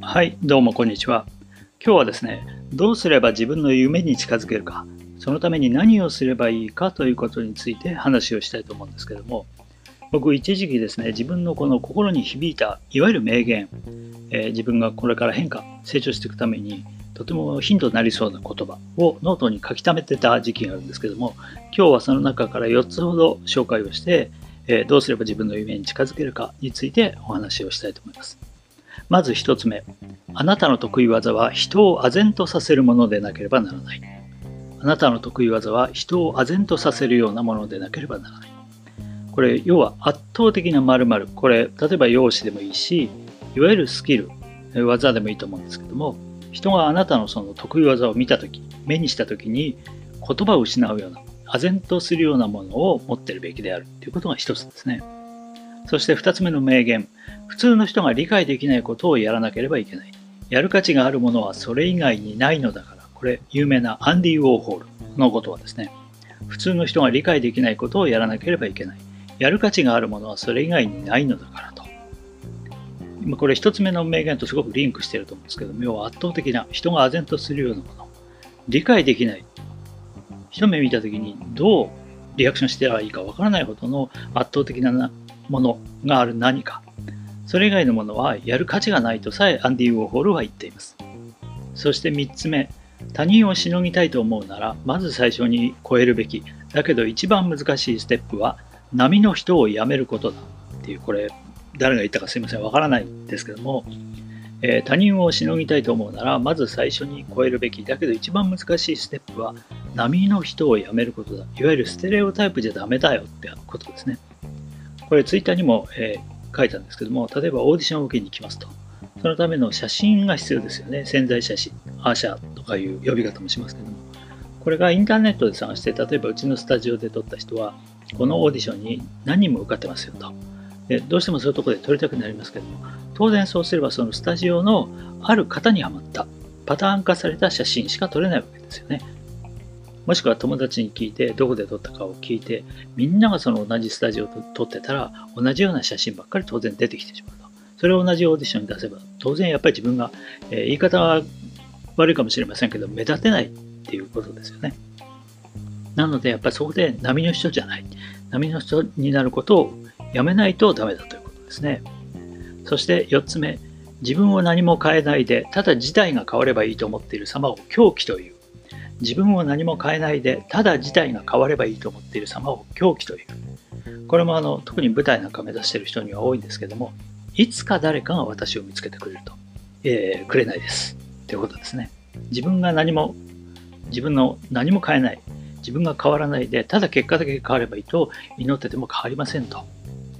はいどうもこんにちは。今日はですねどうすれば自分の夢に近づけるかそのために何をすればいいかということについて話をしたいと思うんですけども僕一時期ですね自分のこの心に響いたいわゆる名言、えー、自分がこれから変化成長していくためにとてもヒントになりそうな言葉をノートに書き溜めてた時期があるんですけども今日はその中から4つほど紹介をして、え、どうすれば自分の夢に近づけるかについてお話をしたいと思います。まず1つ目あなたの得意技は人を唖然とさせるものでなければならない。あなたの得意技は人を唖然とさせるようなものでなければならない。これ要は圧倒的な〇〇。これ例えば容姿でもいいしいわゆるスキル技でもいいと思うんですけども人があなたのその得意技を見たとき、目にしたときに言葉を失うような、唖然とするようなものを持ってるべきであるということが一つですね。そして二つ目の名言、普通の人が理解できないことをやらなければいけない。やる価値があるものはそれ以外にないのだから。これ、有名なアンディ・ウォーホールのことはですね、普通の人が理解できないことをやらなければいけない。やる価値があるものはそれ以外にないのだからと。これ一つ目の名言とすごくリンクしていると思うんですけども、要は圧倒的な人が唖然とするようなもの、理解できない、一目見たときにどうリアクションしてらいいかわからないほどの圧倒的なものがある何か、それ以外のものはやる価値がないとさえアンディ・ウォーホールは言っています。そして3つ目、他人をしのぎたいと思うなら、まず最初に超えるべき、だけど一番難しいステップは、波の人をやめることだ。っていう、これ、誰が言ったかすいません、わからないんですけども、えー、他人をしのぎたいと思うなら、まず最初に超えるべき。だけど一番難しいステップは、波の人をやめることだ。いわゆるステレオタイプじゃダメだよってことですね。これツイッターにも、えー、書いたんですけども、例えばオーディションを受けに行きますと。そのための写真が必要ですよね。潜在写真、アーシャとかいう呼び方もしますけども。これがインターネットで探して、例えばうちのスタジオで撮った人は、このオーディションに何人も受かってますよと。でどうしてもそういうところで撮りたくなりますけども当然そうすればそのスタジオのある方にはまったパターン化された写真しか撮れないわけですよね。もしくは友達に聞いてどこで撮ったかを聞いてみんながその同じスタジオと撮ってたら同じような写真ばっかり当然出てきてしまうと。それを同じオーディションに出せば当然やっぱり自分が、えー、言い方は悪いかもしれませんけど目立てないっていうことですよね。なのでやっぱりそこで波の人じゃない波の人になることをやめないとダメだということですね。そして4つ目、自分を何も変えないで、ただ事態が変わればいいと思っている様を狂気という。自分を何も変えないで、ただ事態が変わればいいと思っている様を狂気という。これもあの特に舞台なんか目指している人には多いんですけども、いつか誰かが私を見つけてくれると。えー、くれないです。ということですね。自分が何も、自分の何も変えない。自分が変わらないで、ただ結果だけ変わればいいと祈ってても変わりませんと。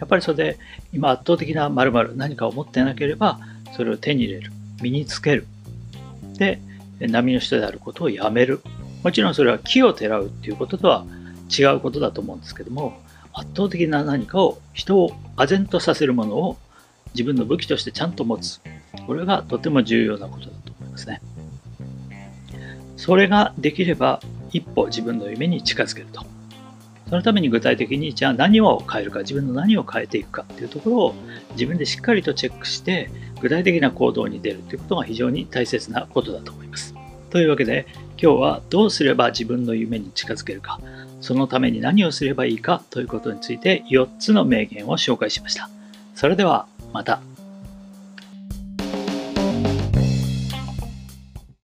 やっぱりそれで今圧倒的な〇〇何かを持ってなければそれを手に入れる。身につける。で波の人であることをやめる。もちろんそれは木をてらうっていうこととは違うことだと思うんですけども圧倒的な何かを人を唖然とさせるものを自分の武器としてちゃんと持つ。これがとても重要なことだと思いますね。それができれば一歩自分の夢に近づけると。そのために具体的にじゃあ何を変えるか自分の何を変えていくかっていうところを自分でしっかりとチェックして具体的な行動に出るということが非常に大切なことだと思います。というわけで今日はどうすれば自分の夢に近づけるかそのために何をすればいいかということについて4つの名言を紹介しました。それではまた。